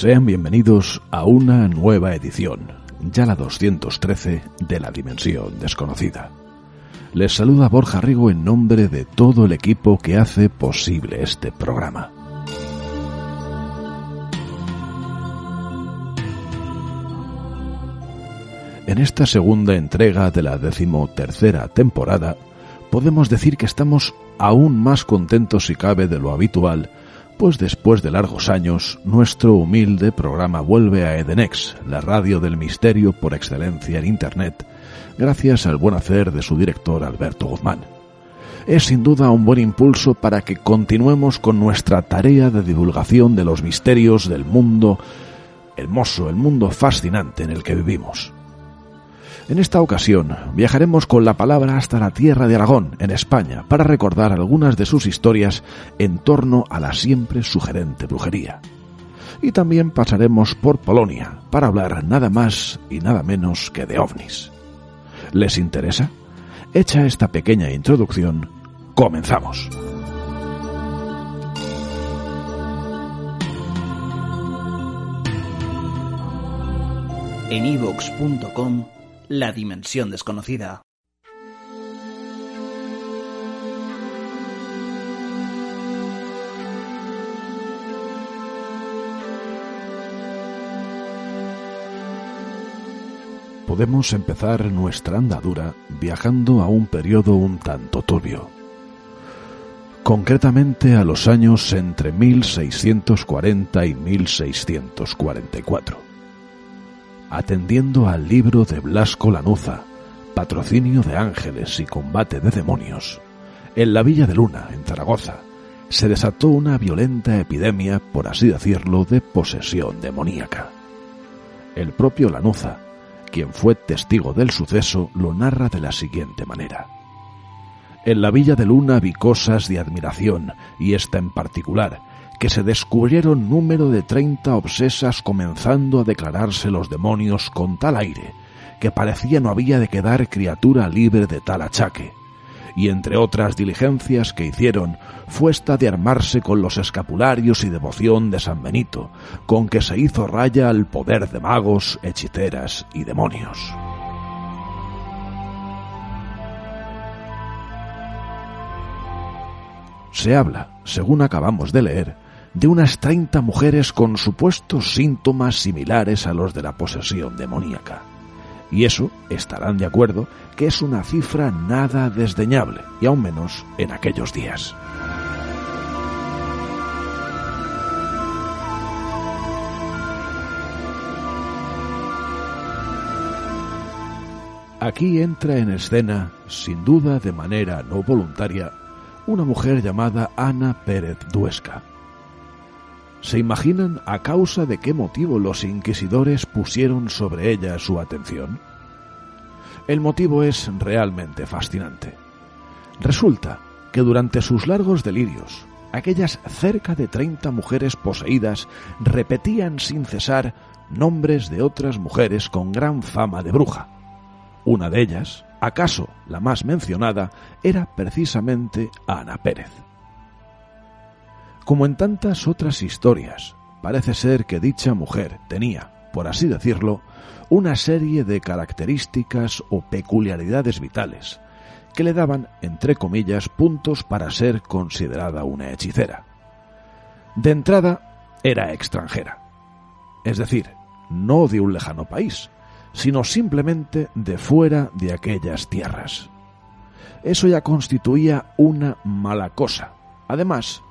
Sean bienvenidos a una nueva edición, ya la 213 de la Dimensión Desconocida. Les saluda Borja Rigo en nombre de todo el equipo que hace posible este programa. En esta segunda entrega de la decimotercera temporada, podemos decir que estamos aún más contentos si cabe de lo habitual pues después de largos años, nuestro humilde programa vuelve a Edenex, la radio del misterio por excelencia en Internet, gracias al buen hacer de su director Alberto Guzmán. Es sin duda un buen impulso para que continuemos con nuestra tarea de divulgación de los misterios del mundo hermoso, el mundo fascinante en el que vivimos. En esta ocasión viajaremos con la palabra hasta la tierra de Aragón, en España, para recordar algunas de sus historias en torno a la siempre sugerente brujería. Y también pasaremos por Polonia para hablar nada más y nada menos que de ovnis. ¿Les interesa? Hecha esta pequeña introducción, comenzamos. En ivox.com la dimensión desconocida. Podemos empezar nuestra andadura viajando a un periodo un tanto turbio. Concretamente a los años entre 1640 y 1644 atendiendo al libro de Blasco Lanuza, Patrocinio de Ángeles y Combate de Demonios, en la Villa de Luna, en Zaragoza, se desató una violenta epidemia, por así decirlo, de posesión demoníaca. El propio Lanuza, quien fue testigo del suceso, lo narra de la siguiente manera. En la Villa de Luna vi cosas de admiración, y esta en particular, que se descubrieron número de treinta obsesas comenzando a declararse los demonios con tal aire que parecía no había de quedar criatura libre de tal achaque. Y entre otras diligencias que hicieron fue esta de armarse con los escapularios y devoción de San Benito, con que se hizo raya al poder de magos, hechiceras y demonios. Se habla, según acabamos de leer, de unas 30 mujeres con supuestos síntomas similares a los de la posesión demoníaca. Y eso, estarán de acuerdo, que es una cifra nada desdeñable, y aún menos en aquellos días. Aquí entra en escena, sin duda de manera no voluntaria, una mujer llamada Ana Pérez Duesca, ¿Se imaginan a causa de qué motivo los inquisidores pusieron sobre ella su atención? El motivo es realmente fascinante. Resulta que durante sus largos delirios, aquellas cerca de treinta mujeres poseídas repetían sin cesar nombres de otras mujeres con gran fama de bruja. Una de ellas, acaso la más mencionada, era precisamente Ana Pérez. Como en tantas otras historias, parece ser que dicha mujer tenía, por así decirlo, una serie de características o peculiaridades vitales que le daban, entre comillas, puntos para ser considerada una hechicera. De entrada, era extranjera, es decir, no de un lejano país, sino simplemente de fuera de aquellas tierras. Eso ya constituía una mala cosa. Además,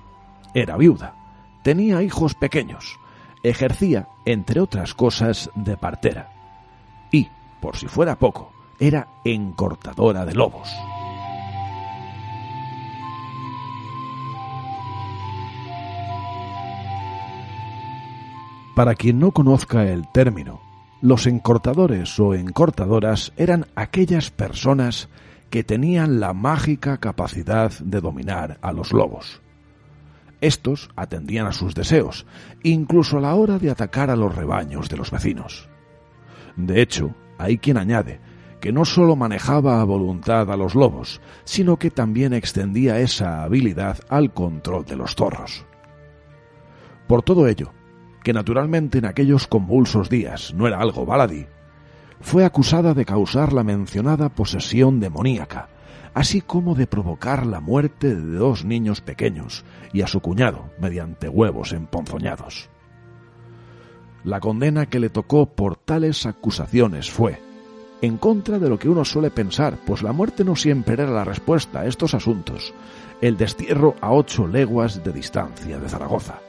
era viuda, tenía hijos pequeños, ejercía, entre otras cosas, de partera. Y, por si fuera poco, era encortadora de lobos. Para quien no conozca el término, los encortadores o encortadoras eran aquellas personas que tenían la mágica capacidad de dominar a los lobos. Estos atendían a sus deseos, incluso a la hora de atacar a los rebaños de los vecinos. De hecho, hay quien añade que no sólo manejaba a voluntad a los lobos, sino que también extendía esa habilidad al control de los zorros. Por todo ello, que naturalmente en aquellos convulsos días no era algo baladí, fue acusada de causar la mencionada posesión demoníaca, así como de provocar la muerte de dos niños pequeños y a su cuñado mediante huevos emponzoñados. La condena que le tocó por tales acusaciones fue, en contra de lo que uno suele pensar, pues la muerte no siempre era la respuesta a estos asuntos, el destierro a ocho leguas de distancia de Zaragoza.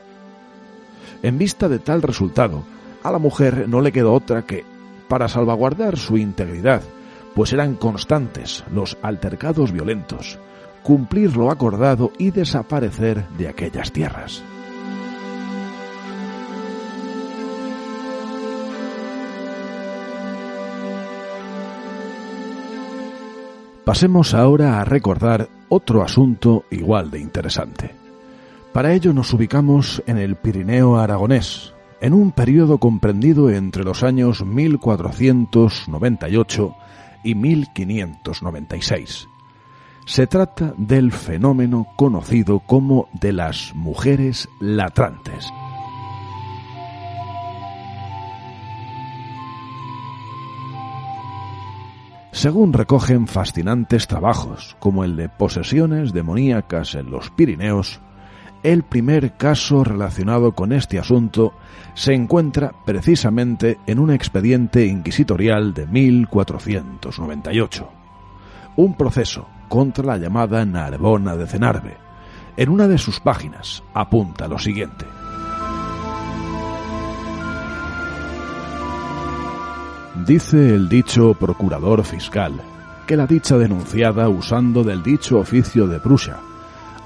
En vista de tal resultado, a la mujer no le quedó otra que, para salvaguardar su integridad pues eran constantes los altercados violentos, cumplir lo acordado y desaparecer de aquellas tierras. Pasemos ahora a recordar otro asunto igual de interesante. Para ello nos ubicamos en el Pirineo aragonés, en un periodo comprendido entre los años 1498 y 1596. Se trata del fenómeno conocido como de las mujeres latrantes. Según recogen fascinantes trabajos, como el de posesiones demoníacas en los Pirineos, el primer caso relacionado con este asunto se encuentra precisamente en un expediente inquisitorial de 1498. Un proceso contra la llamada Narbona de Cenarbe. En una de sus páginas apunta lo siguiente. Dice el dicho procurador fiscal que la dicha denunciada usando del dicho oficio de Prusia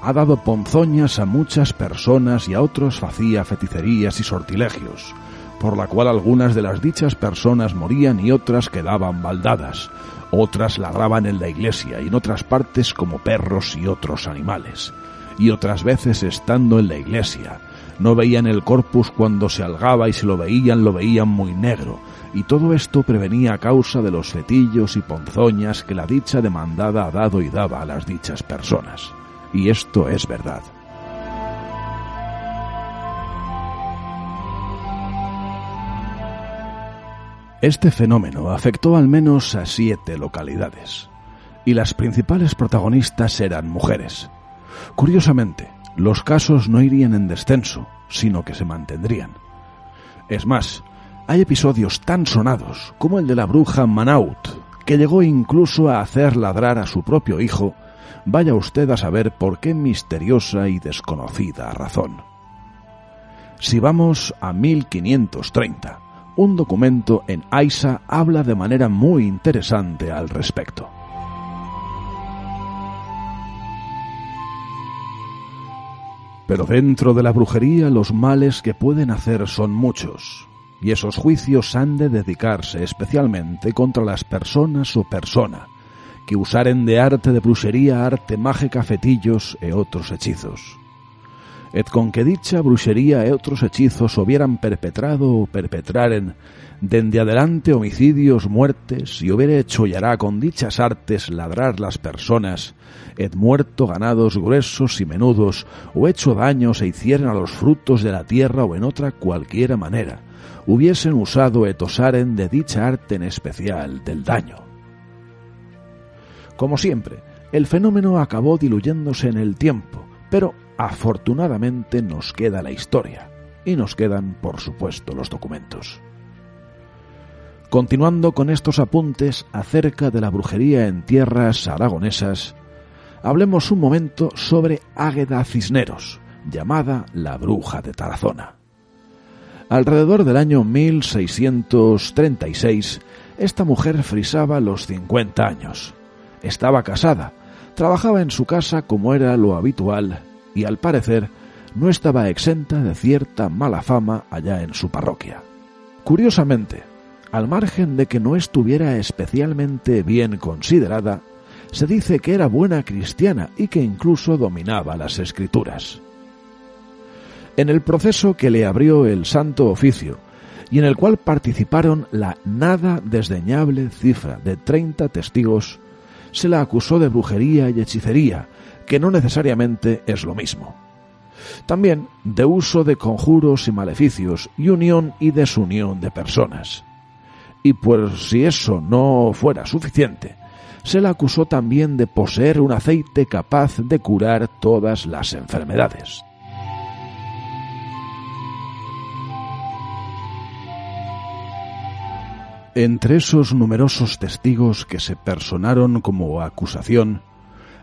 ha dado ponzoñas a muchas personas y a otros facía feticerías y sortilegios, por la cual algunas de las dichas personas morían y otras quedaban baldadas, otras ladraban en la iglesia y en otras partes como perros y otros animales, y otras veces estando en la iglesia, no veían el corpus cuando se algaba y si lo veían lo veían muy negro, y todo esto prevenía a causa de los fetillos y ponzoñas que la dicha demandada ha dado y daba a las dichas personas y esto es verdad. Este fenómeno afectó al menos a siete localidades, y las principales protagonistas eran mujeres. Curiosamente, los casos no irían en descenso, sino que se mantendrían. Es más, hay episodios tan sonados como el de la bruja Manaut, que llegó incluso a hacer ladrar a su propio hijo vaya usted a saber por qué misteriosa y desconocida razón. Si vamos a 1530, un documento en Aisa habla de manera muy interesante al respecto. Pero dentro de la brujería los males que pueden hacer son muchos, y esos juicios han de dedicarse especialmente contra las personas o persona que usaren de arte de bruxería, arte mágica, fetillos e otros hechizos. et con que dicha bruxería e otros hechizos hubieran perpetrado o perpetraren dende adelante homicidios, muertes, y hubiera hecho y hará con dichas artes ladrar las personas, et muerto ganados gruesos y menudos, o hecho daños e hicieran a los frutos de la tierra o en otra cualquiera manera, hubiesen usado et osaren de dicha arte en especial del daño. Como siempre, el fenómeno acabó diluyéndose en el tiempo, pero afortunadamente nos queda la historia y nos quedan, por supuesto, los documentos. Continuando con estos apuntes acerca de la brujería en tierras aragonesas, hablemos un momento sobre Águeda Cisneros, llamada la bruja de Tarazona. Alrededor del año 1636, esta mujer frisaba los 50 años. Estaba casada, trabajaba en su casa como era lo habitual y al parecer no estaba exenta de cierta mala fama allá en su parroquia. Curiosamente, al margen de que no estuviera especialmente bien considerada, se dice que era buena cristiana y que incluso dominaba las escrituras. En el proceso que le abrió el Santo Oficio, y en el cual participaron la nada desdeñable cifra de 30 testigos, se la acusó de brujería y hechicería, que no necesariamente es lo mismo. También de uso de conjuros y maleficios y unión y desunión de personas. Y pues si eso no fuera suficiente, se la acusó también de poseer un aceite capaz de curar todas las enfermedades. Entre esos numerosos testigos que se personaron como acusación,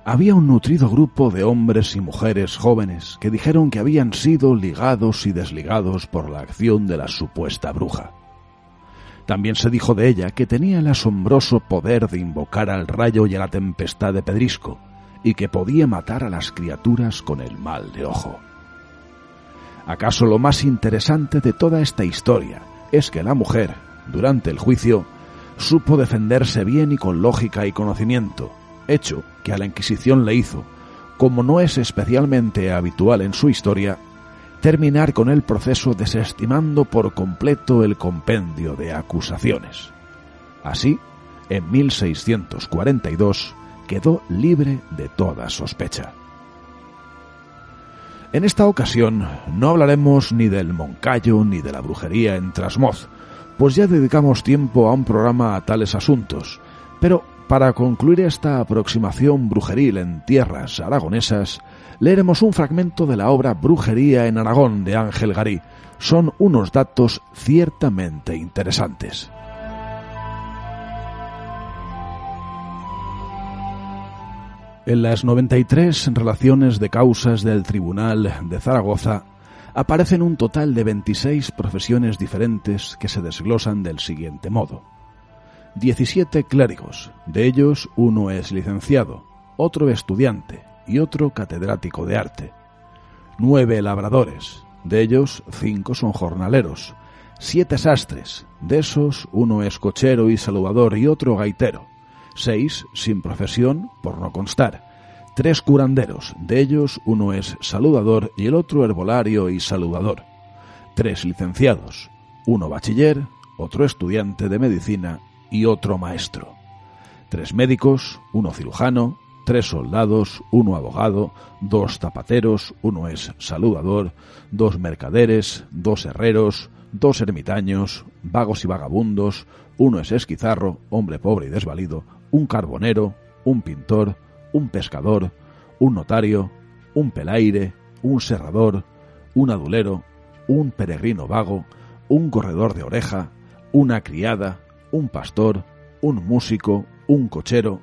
había un nutrido grupo de hombres y mujeres jóvenes que dijeron que habían sido ligados y desligados por la acción de la supuesta bruja. También se dijo de ella que tenía el asombroso poder de invocar al rayo y a la tempestad de pedrisco, y que podía matar a las criaturas con el mal de ojo. ¿Acaso lo más interesante de toda esta historia es que la mujer, durante el juicio, supo defenderse bien y con lógica y conocimiento, hecho que a la Inquisición le hizo, como no es especialmente habitual en su historia, terminar con el proceso desestimando por completo el compendio de acusaciones. Así, en 1642 quedó libre de toda sospecha. En esta ocasión no hablaremos ni del Moncayo ni de la brujería en Trasmoz, pues ya dedicamos tiempo a un programa a tales asuntos, pero para concluir esta aproximación brujeril en tierras aragonesas, leeremos un fragmento de la obra Brujería en Aragón de Ángel Garí. Son unos datos ciertamente interesantes. En las 93 relaciones de causas del Tribunal de Zaragoza aparecen un total de 26 profesiones diferentes que se desglosan del siguiente modo. 17 clérigos, de ellos uno es licenciado, otro estudiante y otro catedrático de arte. Nueve labradores, de ellos cinco son jornaleros. Siete sastres, de esos uno es cochero y saludador y otro gaitero. Seis sin profesión, por no constar. Tres curanderos, de ellos uno es saludador y el otro herbolario y saludador. Tres licenciados, uno bachiller, otro estudiante de medicina y otro maestro. Tres médicos, uno cirujano, tres soldados, uno abogado, dos zapateros, uno es saludador, dos mercaderes, dos herreros, dos ermitaños, vagos y vagabundos, uno es esquizarro, hombre pobre y desvalido, un carbonero, un pintor, un pescador, un notario, un pelaire, un serrador, un adulero, un peregrino vago, un corredor de oreja, una criada, un pastor, un músico, un cochero.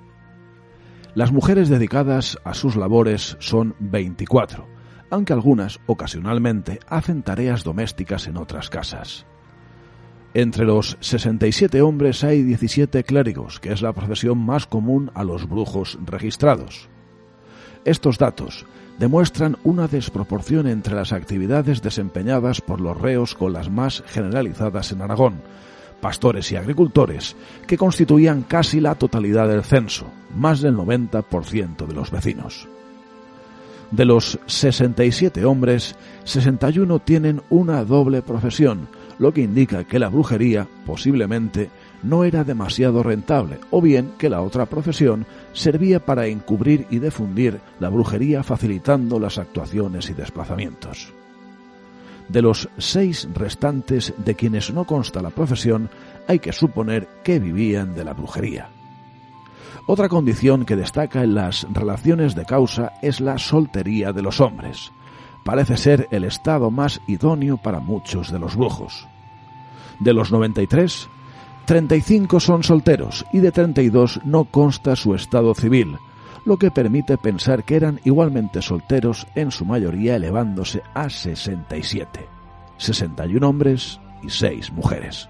Las mujeres dedicadas a sus labores son 24, aunque algunas ocasionalmente hacen tareas domésticas en otras casas. Entre los 67 hombres hay 17 clérigos, que es la profesión más común a los brujos registrados. Estos datos demuestran una desproporción entre las actividades desempeñadas por los reos con las más generalizadas en Aragón, pastores y agricultores, que constituían casi la totalidad del censo, más del 90% de los vecinos. De los 67 hombres, 61 tienen una doble profesión, lo que indica que la brujería posiblemente no era demasiado rentable, o bien que la otra profesión servía para encubrir y difundir la brujería facilitando las actuaciones y desplazamientos. De los seis restantes de quienes no consta la profesión, hay que suponer que vivían de la brujería. Otra condición que destaca en las relaciones de causa es la soltería de los hombres. Parece ser el estado más idóneo para muchos de los brujos. De los 93, 35 son solteros y de 32 no consta su estado civil, lo que permite pensar que eran igualmente solteros en su mayoría elevándose a 67, 61 hombres y 6 mujeres.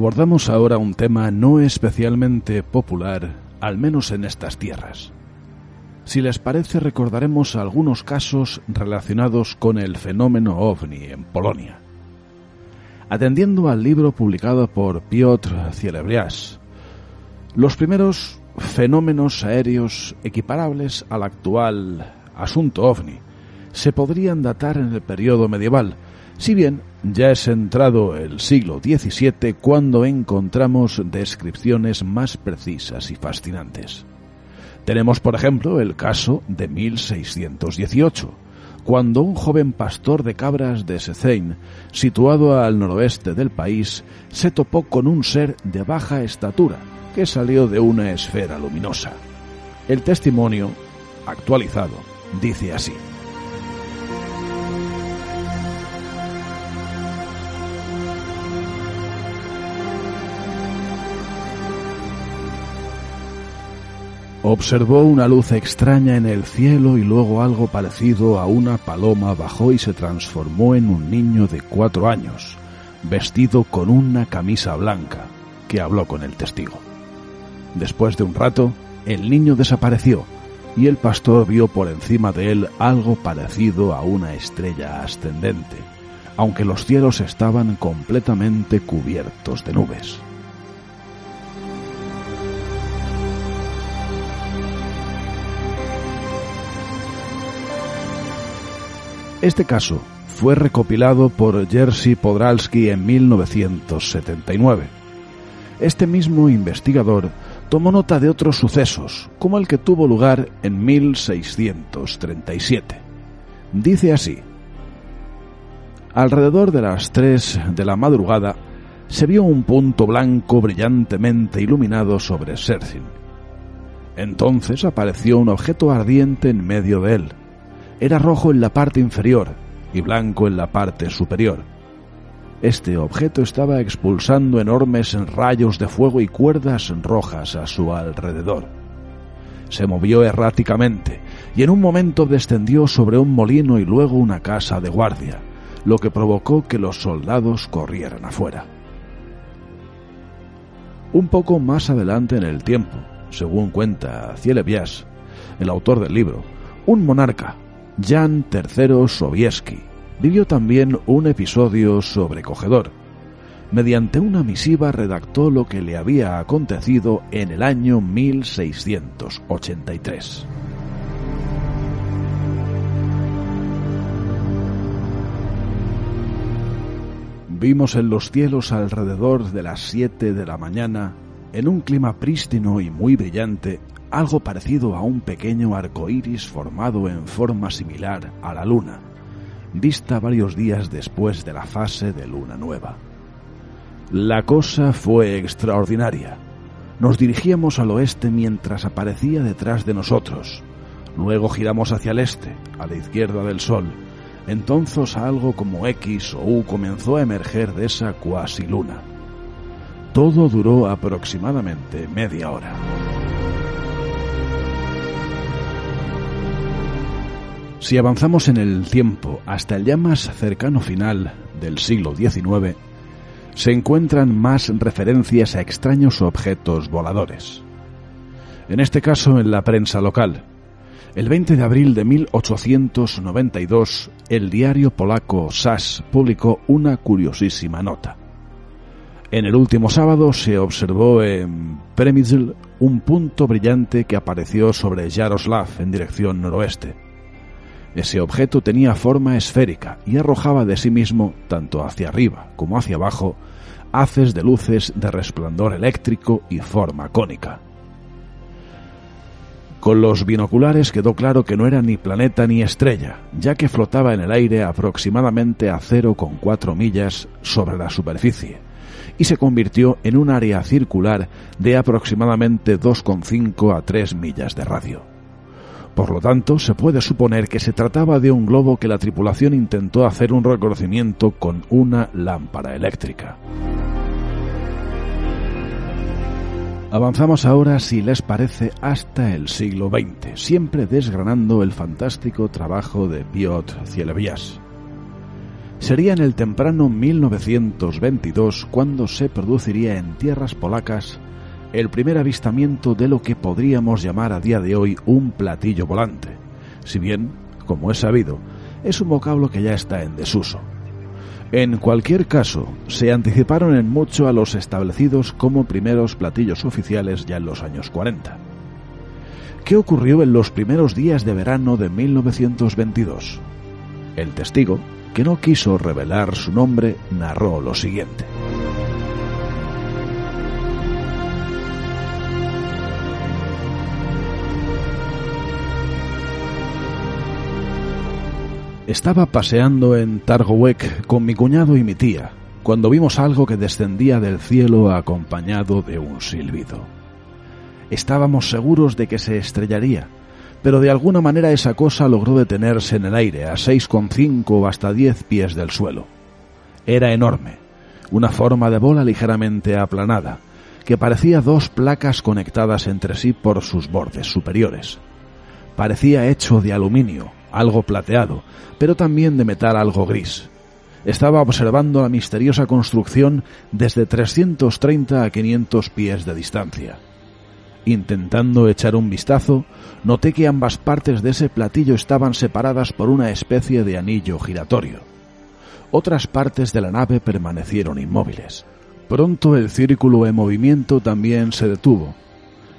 Abordamos ahora un tema no especialmente popular, al menos en estas tierras. Si les parece, recordaremos algunos casos relacionados con el fenómeno ovni en Polonia. Atendiendo al libro publicado por Piotr Cielebrias, los primeros fenómenos aéreos equiparables al actual asunto ovni se podrían datar en el periodo medieval, si bien ya es entrado el siglo XVII cuando encontramos descripciones más precisas y fascinantes. Tenemos, por ejemplo, el caso de 1618, cuando un joven pastor de cabras de Sezein, situado al noroeste del país, se topó con un ser de baja estatura que salió de una esfera luminosa. El testimonio, actualizado, dice así. Observó una luz extraña en el cielo y luego algo parecido a una paloma bajó y se transformó en un niño de cuatro años, vestido con una camisa blanca, que habló con el testigo. Después de un rato, el niño desapareció y el pastor vio por encima de él algo parecido a una estrella ascendente, aunque los cielos estaban completamente cubiertos de nubes. Este caso fue recopilado por Jerzy Podralski en 1979. Este mismo investigador tomó nota de otros sucesos, como el que tuvo lugar en 1637. Dice así, Alrededor de las tres de la madrugada se vio un punto blanco brillantemente iluminado sobre Serzin. Entonces apareció un objeto ardiente en medio de él era rojo en la parte inferior y blanco en la parte superior. Este objeto estaba expulsando enormes rayos de fuego y cuerdas rojas a su alrededor. Se movió erráticamente y en un momento descendió sobre un molino y luego una casa de guardia, lo que provocó que los soldados corrieran afuera. Un poco más adelante en el tiempo, según cuenta Cielebias, el autor del libro, un monarca, Jan III Sobieski vivió también un episodio sobrecogedor. Mediante una misiva redactó lo que le había acontecido en el año 1683. Vimos en los cielos alrededor de las siete de la mañana, en un clima prístino y muy brillante, algo parecido a un pequeño arco iris formado en forma similar a la luna, vista varios días después de la fase de luna nueva. La cosa fue extraordinaria. Nos dirigíamos al oeste mientras aparecía detrás de nosotros. Luego giramos hacia el este, a la izquierda del sol. Entonces algo como X o U comenzó a emerger de esa cuasi luna. Todo duró aproximadamente media hora. Si avanzamos en el tiempo hasta el ya más cercano final del siglo XIX, se encuentran más referencias a extraños objetos voladores. En este caso en la prensa local. El 20 de abril de 1892, el diario polaco SAS publicó una curiosísima nota. En el último sábado se observó en Przemysl un punto brillante que apareció sobre Yaroslav en dirección noroeste. Ese objeto tenía forma esférica y arrojaba de sí mismo, tanto hacia arriba como hacia abajo, haces de luces de resplandor eléctrico y forma cónica. Con los binoculares quedó claro que no era ni planeta ni estrella, ya que flotaba en el aire aproximadamente a 0,4 millas sobre la superficie, y se convirtió en un área circular de aproximadamente 2,5 a 3 millas de radio. Por lo tanto, se puede suponer que se trataba de un globo que la tripulación intentó hacer un reconocimiento con una lámpara eléctrica. Avanzamos ahora, si les parece, hasta el siglo XX, siempre desgranando el fantástico trabajo de Piotr Cielebias. Sería en el temprano 1922 cuando se produciría en tierras polacas el primer avistamiento de lo que podríamos llamar a día de hoy un platillo volante, si bien, como es sabido, es un vocablo que ya está en desuso. En cualquier caso, se anticiparon en mucho a los establecidos como primeros platillos oficiales ya en los años 40. ¿Qué ocurrió en los primeros días de verano de 1922? El testigo, que no quiso revelar su nombre, narró lo siguiente. Estaba paseando en Targowek con mi cuñado y mi tía, cuando vimos algo que descendía del cielo acompañado de un silbido. Estábamos seguros de que se estrellaría, pero de alguna manera esa cosa logró detenerse en el aire a 6,5 o hasta 10 pies del suelo. Era enorme, una forma de bola ligeramente aplanada, que parecía dos placas conectadas entre sí por sus bordes superiores. Parecía hecho de aluminio, algo plateado, pero también de metal algo gris. Estaba observando la misteriosa construcción desde 330 a 500 pies de distancia. Intentando echar un vistazo, noté que ambas partes de ese platillo estaban separadas por una especie de anillo giratorio. Otras partes de la nave permanecieron inmóviles. Pronto el círculo en movimiento también se detuvo,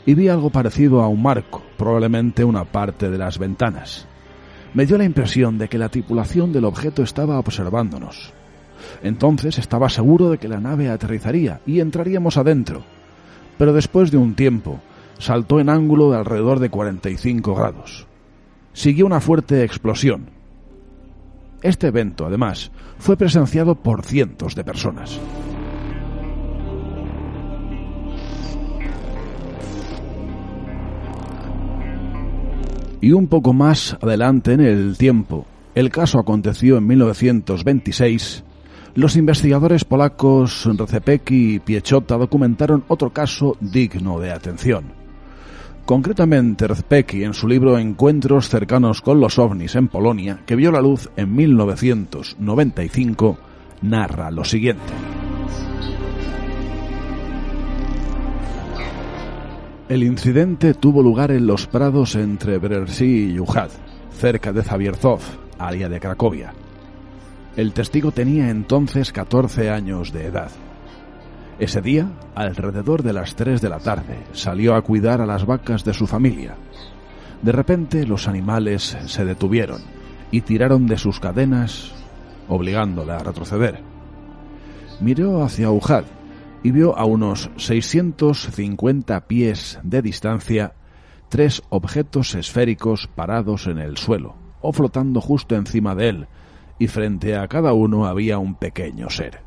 y vi algo parecido a un marco, probablemente una parte de las ventanas me dio la impresión de que la tripulación del objeto estaba observándonos. Entonces estaba seguro de que la nave aterrizaría y entraríamos adentro. Pero después de un tiempo, saltó en ángulo de alrededor de 45 grados. Siguió una fuerte explosión. Este evento, además, fue presenciado por cientos de personas. Y un poco más adelante en el tiempo, el caso aconteció en 1926, los investigadores polacos Recepeki y Piechota documentaron otro caso digno de atención. Concretamente, Recepeki, en su libro Encuentros cercanos con los ovnis en Polonia, que vio la luz en 1995, narra lo siguiente. El incidente tuvo lugar en los prados entre Brersy y Yujad, cerca de Zavierzov, área de Cracovia. El testigo tenía entonces 14 años de edad. Ese día, alrededor de las 3 de la tarde, salió a cuidar a las vacas de su familia. De repente los animales se detuvieron y tiraron de sus cadenas, obligándola a retroceder. Miró hacia Ujad y vio a unos 650 pies de distancia tres objetos esféricos parados en el suelo o flotando justo encima de él, y frente a cada uno había un pequeño ser.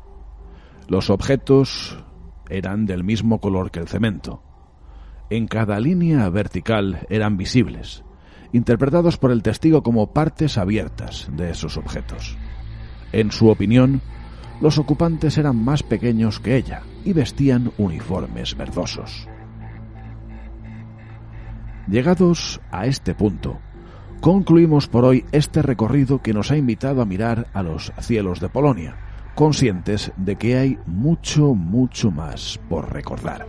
Los objetos eran del mismo color que el cemento. En cada línea vertical eran visibles, interpretados por el testigo como partes abiertas de esos objetos. En su opinión, los ocupantes eran más pequeños que ella y vestían uniformes verdosos. Llegados a este punto, concluimos por hoy este recorrido que nos ha invitado a mirar a los cielos de Polonia, conscientes de que hay mucho, mucho más por recordar.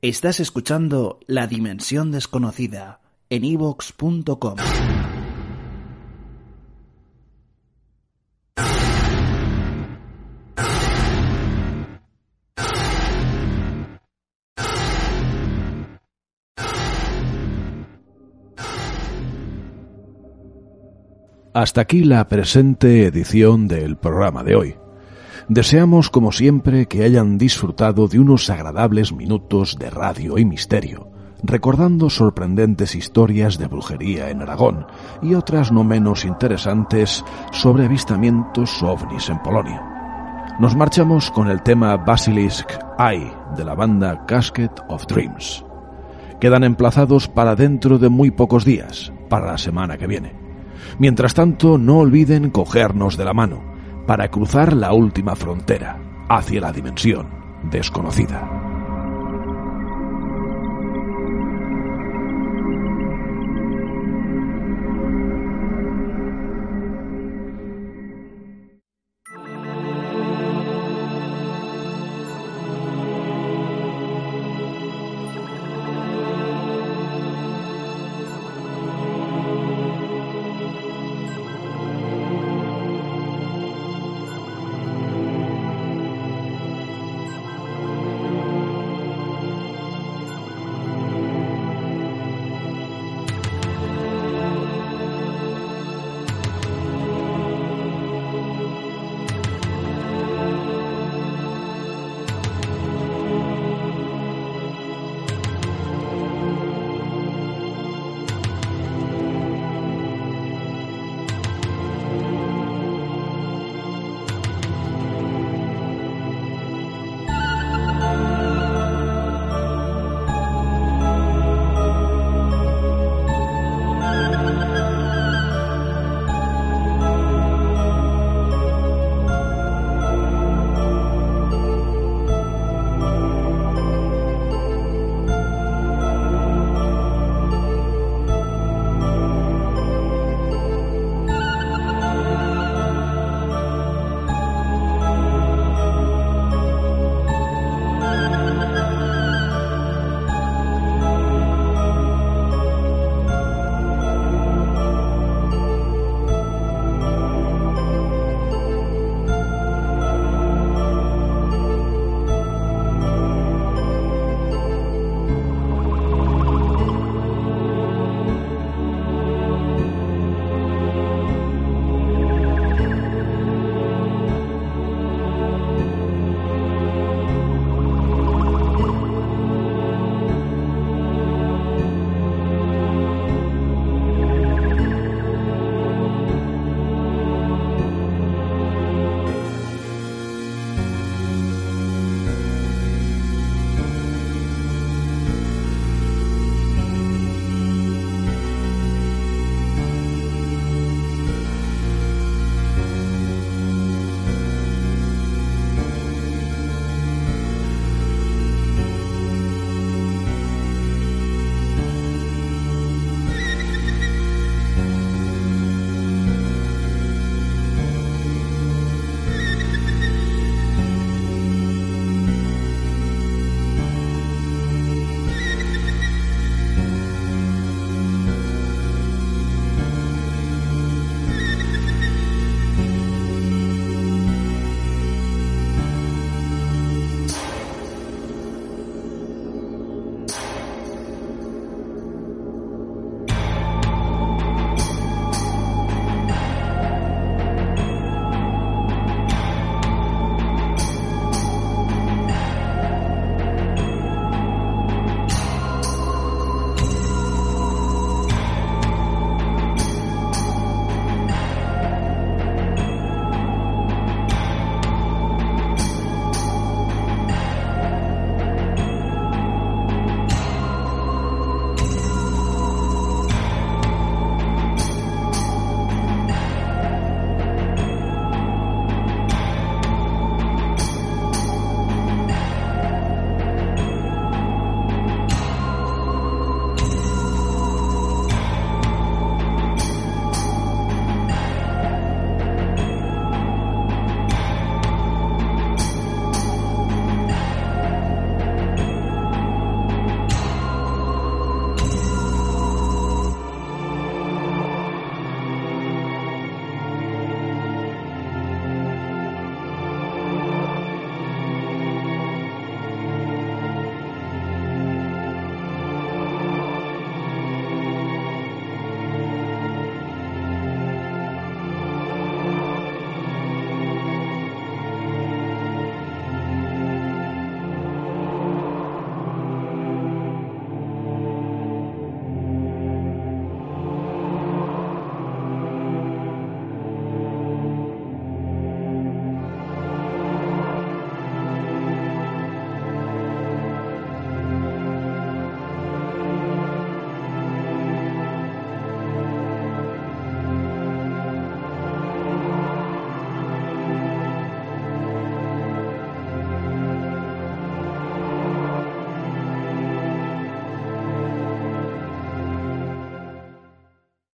Estás escuchando La Dimensión Desconocida en evox.com. Hasta aquí la presente edición del programa de hoy. Deseamos, como siempre, que hayan disfrutado de unos agradables minutos de radio y misterio, recordando sorprendentes historias de brujería en Aragón y otras no menos interesantes sobre avistamientos ovnis en Polonia. Nos marchamos con el tema Basilisk Eye de la banda Casket of Dreams. Quedan emplazados para dentro de muy pocos días, para la semana que viene. Mientras tanto, no olviden cogernos de la mano para cruzar la última frontera hacia la dimensión desconocida.